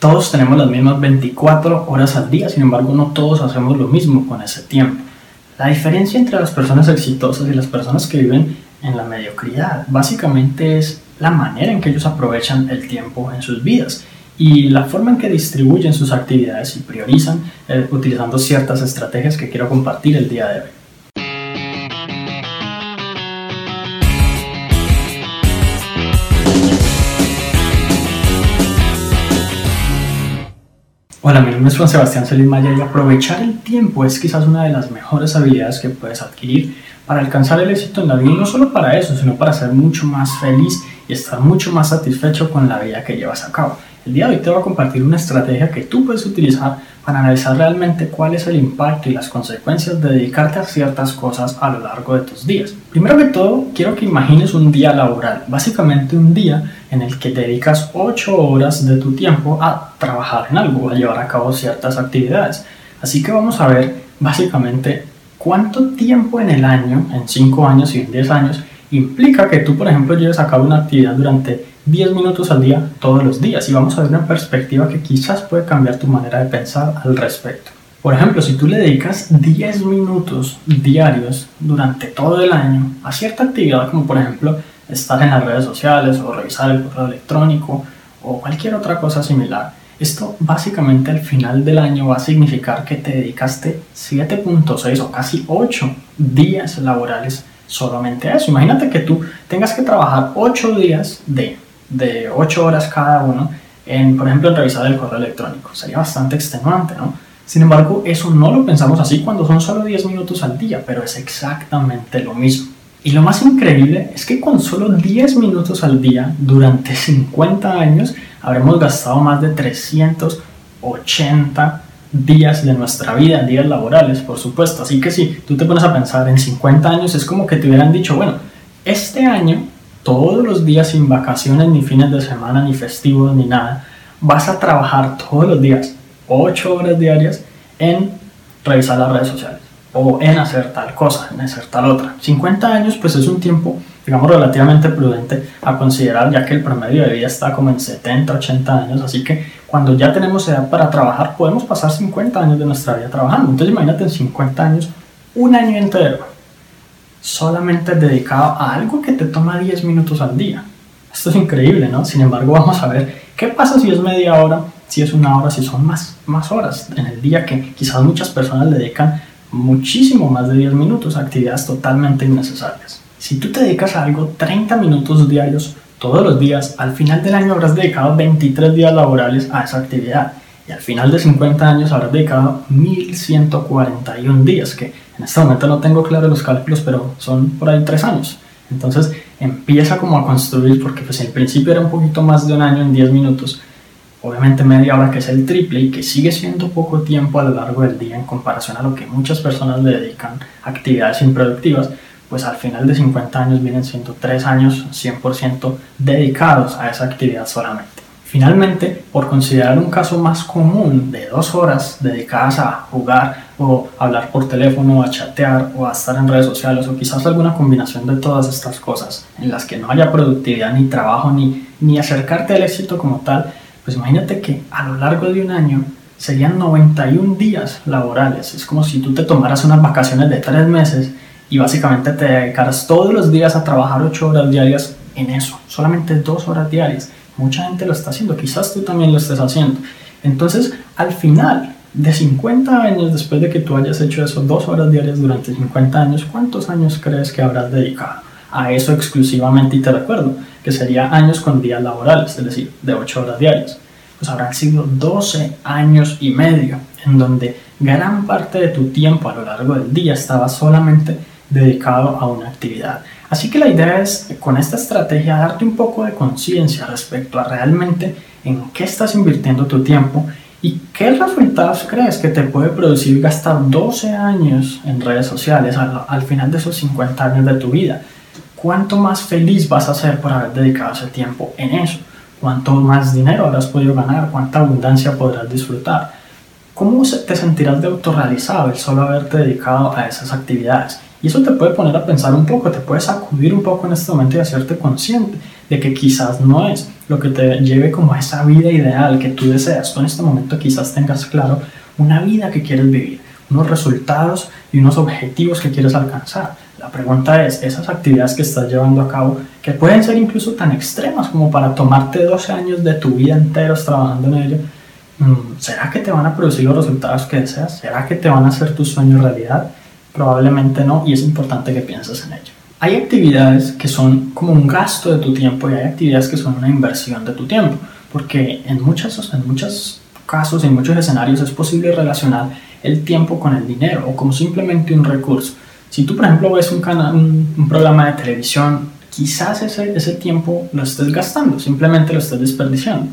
Todos tenemos las mismas 24 horas al día, sin embargo no todos hacemos lo mismo con ese tiempo. La diferencia entre las personas exitosas y las personas que viven en la mediocridad básicamente es la manera en que ellos aprovechan el tiempo en sus vidas y la forma en que distribuyen sus actividades y priorizan eh, utilizando ciertas estrategias que quiero compartir el día de hoy. Hola, mi nombre es Juan Sebastián Solís Maya y aprovechar el tiempo es quizás una de las mejores habilidades que puedes adquirir para alcanzar el éxito en la vida no solo para eso, sino para ser mucho más feliz y estar mucho más satisfecho con la vida que llevas a cabo. El día de hoy te voy a compartir una estrategia que tú puedes utilizar para analizar realmente cuál es el impacto y las consecuencias de dedicarte a ciertas cosas a lo largo de tus días. Primero que todo, quiero que imagines un día laboral, básicamente un día en el que dedicas 8 horas de tu tiempo a trabajar en algo, a llevar a cabo ciertas actividades. Así que vamos a ver básicamente cuánto tiempo en el año, en 5 años y en 10 años, implica que tú, por ejemplo, lleves a cabo una actividad durante 10 minutos al día todos los días y vamos a ver una perspectiva que quizás puede cambiar tu manera de pensar al respecto. Por ejemplo, si tú le dedicas 10 minutos diarios durante todo el año a cierta actividad como por ejemplo estar en las redes sociales o revisar el correo electrónico o cualquier otra cosa similar, esto básicamente al final del año va a significar que te dedicaste 7.6 o casi 8 días laborales solamente a eso. Imagínate que tú tengas que trabajar 8 días de de 8 horas cada uno en, por ejemplo, en revisar el correo electrónico. Sería bastante extenuante, ¿no? Sin embargo, eso no lo pensamos así cuando son solo 10 minutos al día, pero es exactamente lo mismo. Y lo más increíble es que con solo 10 minutos al día, durante 50 años, habremos gastado más de 380 días de nuestra vida, días laborales, por supuesto. Así que si tú te pones a pensar en 50 años, es como que te hubieran dicho, bueno, este año todos los días sin vacaciones, ni fines de semana, ni festivos, ni nada, vas a trabajar todos los días, 8 horas diarias, en revisar las redes sociales o en hacer tal cosa, en hacer tal otra. 50 años pues es un tiempo, digamos, relativamente prudente a considerar ya que el promedio de vida está como en 70, 80 años, así que cuando ya tenemos edad para trabajar podemos pasar 50 años de nuestra vida trabajando. Entonces imagínate en 50 años, un año entero solamente dedicado a algo que te toma 10 minutos al día. Esto es increíble, ¿no? Sin embargo, vamos a ver qué pasa si es media hora, si es una hora, si son más, más horas en el día que quizás muchas personas le dedican muchísimo más de 10 minutos a actividades totalmente innecesarias. Si tú te dedicas a algo 30 minutos diarios todos los días, al final del año habrás dedicado 23 días laborales a esa actividad y al final de 50 años habrás dedicado 1141 días, que en este momento no tengo claro los cálculos, pero son por ahí 3 años. Entonces empieza como a construir, porque pues en principio era un poquito más de un año en 10 minutos, obviamente media hora que es el triple y que sigue siendo poco tiempo a lo largo del día en comparación a lo que muchas personas le dedican a actividades improductivas, pues al final de 50 años vienen siendo 3 años 100% dedicados a esa actividad solamente. Finalmente, por considerar un caso más común de dos horas dedicadas a jugar o hablar por teléfono, a chatear o a estar en redes sociales o quizás alguna combinación de todas estas cosas en las que no haya productividad ni trabajo ni, ni acercarte al éxito como tal, pues imagínate que a lo largo de un año serían 91 días laborales. Es como si tú te tomaras unas vacaciones de tres meses y básicamente te dedicaras todos los días a trabajar 8 horas diarias en eso, solamente dos horas diarias Mucha gente lo está haciendo, quizás tú también lo estés haciendo. Entonces, al final de 50 años, después de que tú hayas hecho eso dos horas diarias durante 50 años, ¿cuántos años crees que habrás dedicado a eso exclusivamente? Y te recuerdo que sería años con días laborales, es decir, de 8 horas diarias. Pues habrán sido 12 años y medio en donde gran parte de tu tiempo a lo largo del día estaba solamente dedicado a una actividad. Así que la idea es, con esta estrategia, darte un poco de conciencia respecto a realmente en qué estás invirtiendo tu tiempo y qué resultados crees que te puede producir gastar 12 años en redes sociales al, final de esos 50 años de tu vida. ¿Cuánto más feliz vas a ser por haber dedicado ese tiempo en eso? ¿Cuánto más dinero habrás podido ganar? ¿Cuánta abundancia podrás disfrutar? ¿Cómo te sentirás de autorrealizado el solo haberte dedicado a esas actividades? Y eso te puede poner a pensar un poco, te puede sacudir un poco en este momento y hacerte consciente de que quizás no es lo que te lleve como a esa vida ideal que tú deseas. Tú en este momento quizás tengas claro una vida que quieres vivir, unos resultados y unos objetivos que quieres alcanzar. La pregunta es, esas actividades que estás llevando a cabo, que pueden ser incluso tan extremas como para tomarte 12 años de tu vida enteros trabajando en ello, mm, ¿será que te van a producir los resultados que deseas? ¿Será que te van a hacer tus sueños realidad? Probablemente no y es importante que pienses en ello. Hay actividades que son como un gasto de tu tiempo y hay actividades que son una inversión de tu tiempo, porque en, muchas, en muchos casos, en muchos escenarios es posible relacionar el tiempo con el dinero o como simplemente un recurso. Si tú, por ejemplo, ves un, canal, un, programa de televisión, quizás ese, ese tiempo lo estés gastando, simplemente lo estés desperdiciando.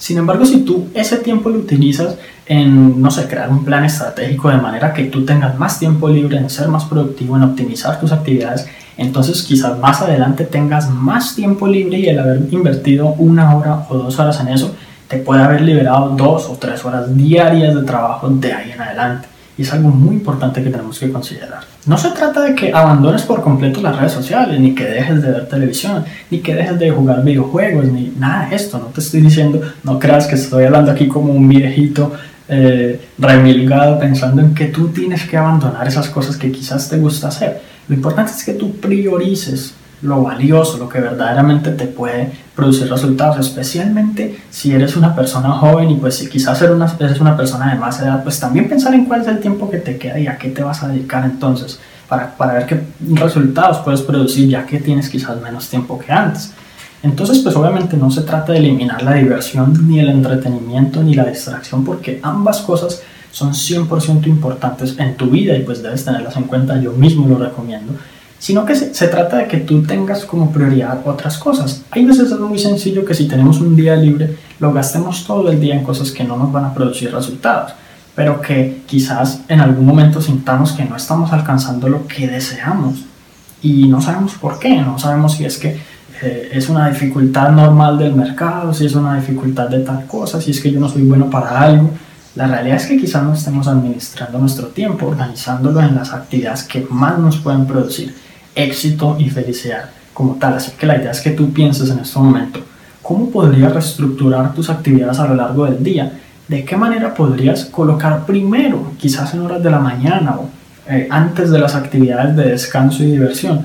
Sin embargo, si tú ese tiempo lo utilizas en, no sé, crear un plan estratégico de manera que tú tengas más tiempo libre en ser más productivo, en optimizar tus actividades, entonces quizás más adelante tengas más tiempo libre y el haber invertido una hora o dos horas en eso te puede haber liberado dos o tres horas diarias de trabajo de ahí en adelante. Y es algo muy importante que tenemos que considerar. No se trata de que abandones por completo las redes sociales, ni que dejes de ver televisión, ni que dejes de jugar videojuegos, ni nada de esto. No te estoy diciendo, no creas que estoy hablando aquí como un viejito eh, remilgado pensando en que tú tienes que abandonar esas cosas que quizás te gusta hacer. Lo importante es que tú priorices lo valioso, lo que verdaderamente te puede producir resultados, especialmente si eres una persona joven y pues si quizás eres una, persona de más edad, pues también pensar en cuál es el tiempo que te queda y a qué te vas a dedicar entonces para, para ver qué resultados puedes producir ya que tienes quizás menos tiempo que antes. Entonces, pues obviamente no se trata de eliminar la diversión, ni el entretenimiento, ni la distracción, porque ambas cosas son 100% importantes en tu vida y pues debes tenerlas en cuenta, yo mismo lo recomiendo, sino que se, trata de que tú tengas como prioridad otras cosas. Hay veces es muy sencillo que si tenemos un día libre, lo gastemos todo el día en cosas que no nos van a producir resultados, pero que quizás en algún momento sintamos que no estamos alcanzando lo que deseamos. Y no sabemos por qué, no sabemos si es que eh, es una dificultad normal del mercado, si es una dificultad de tal cosa, si es que yo no soy bueno para algo. La realidad es que quizás no estemos administrando nuestro tiempo, organizándolo en las actividades que más nos pueden producir éxito y felicidad como tal. Así que la idea es que tú pienses en este momento, ¿cómo podrías reestructurar tus actividades a lo largo del día? ¿De qué manera podrías colocar primero, quizás en horas de la mañana o eh, antes de las actividades de descanso y diversión,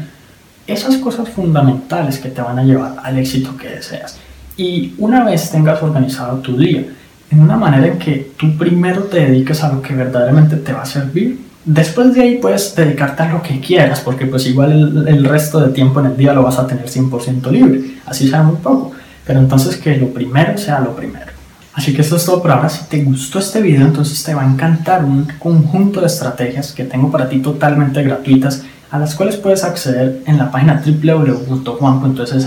esas cosas fundamentales que te van a llevar al éxito que deseas? Y una vez tengas organizado tu día, en una manera en que tú primero te dediques a lo que verdaderamente te va a servir. Después de ahí puedes dedicarte a lo que quieras, porque pues igual el, resto de tiempo en el día lo vas a tener 100% libre, así sea muy poco. Pero entonces que lo primero sea lo primero. Así que esto es todo por ahora. Si te gustó este video, entonces te va a encantar un conjunto de estrategias que tengo para ti totalmente gratuitas, a las cuales puedes acceder en la página www.juan.ss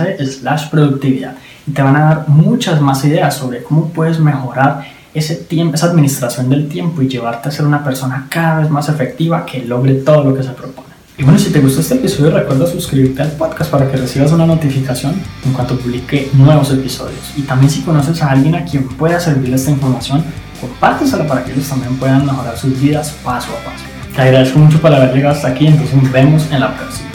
productividad y te van a dar muchas más ideas sobre cómo puedes mejorar ese tiempo, esa administración del tiempo y llevarte a ser una persona cada vez más efectiva que logre todo lo que se propone. Y bueno, si te gustó este episodio, recuerda suscribirte al podcast para que recibas una notificación en cuanto publique nuevos episodios. Y también si conoces a alguien a quien pueda servirle esta información, compártesela para que ellos también puedan mejorar sus vidas paso a paso. Te agradezco mucho por haber llegado hasta aquí, entonces nos vemos en la próxima.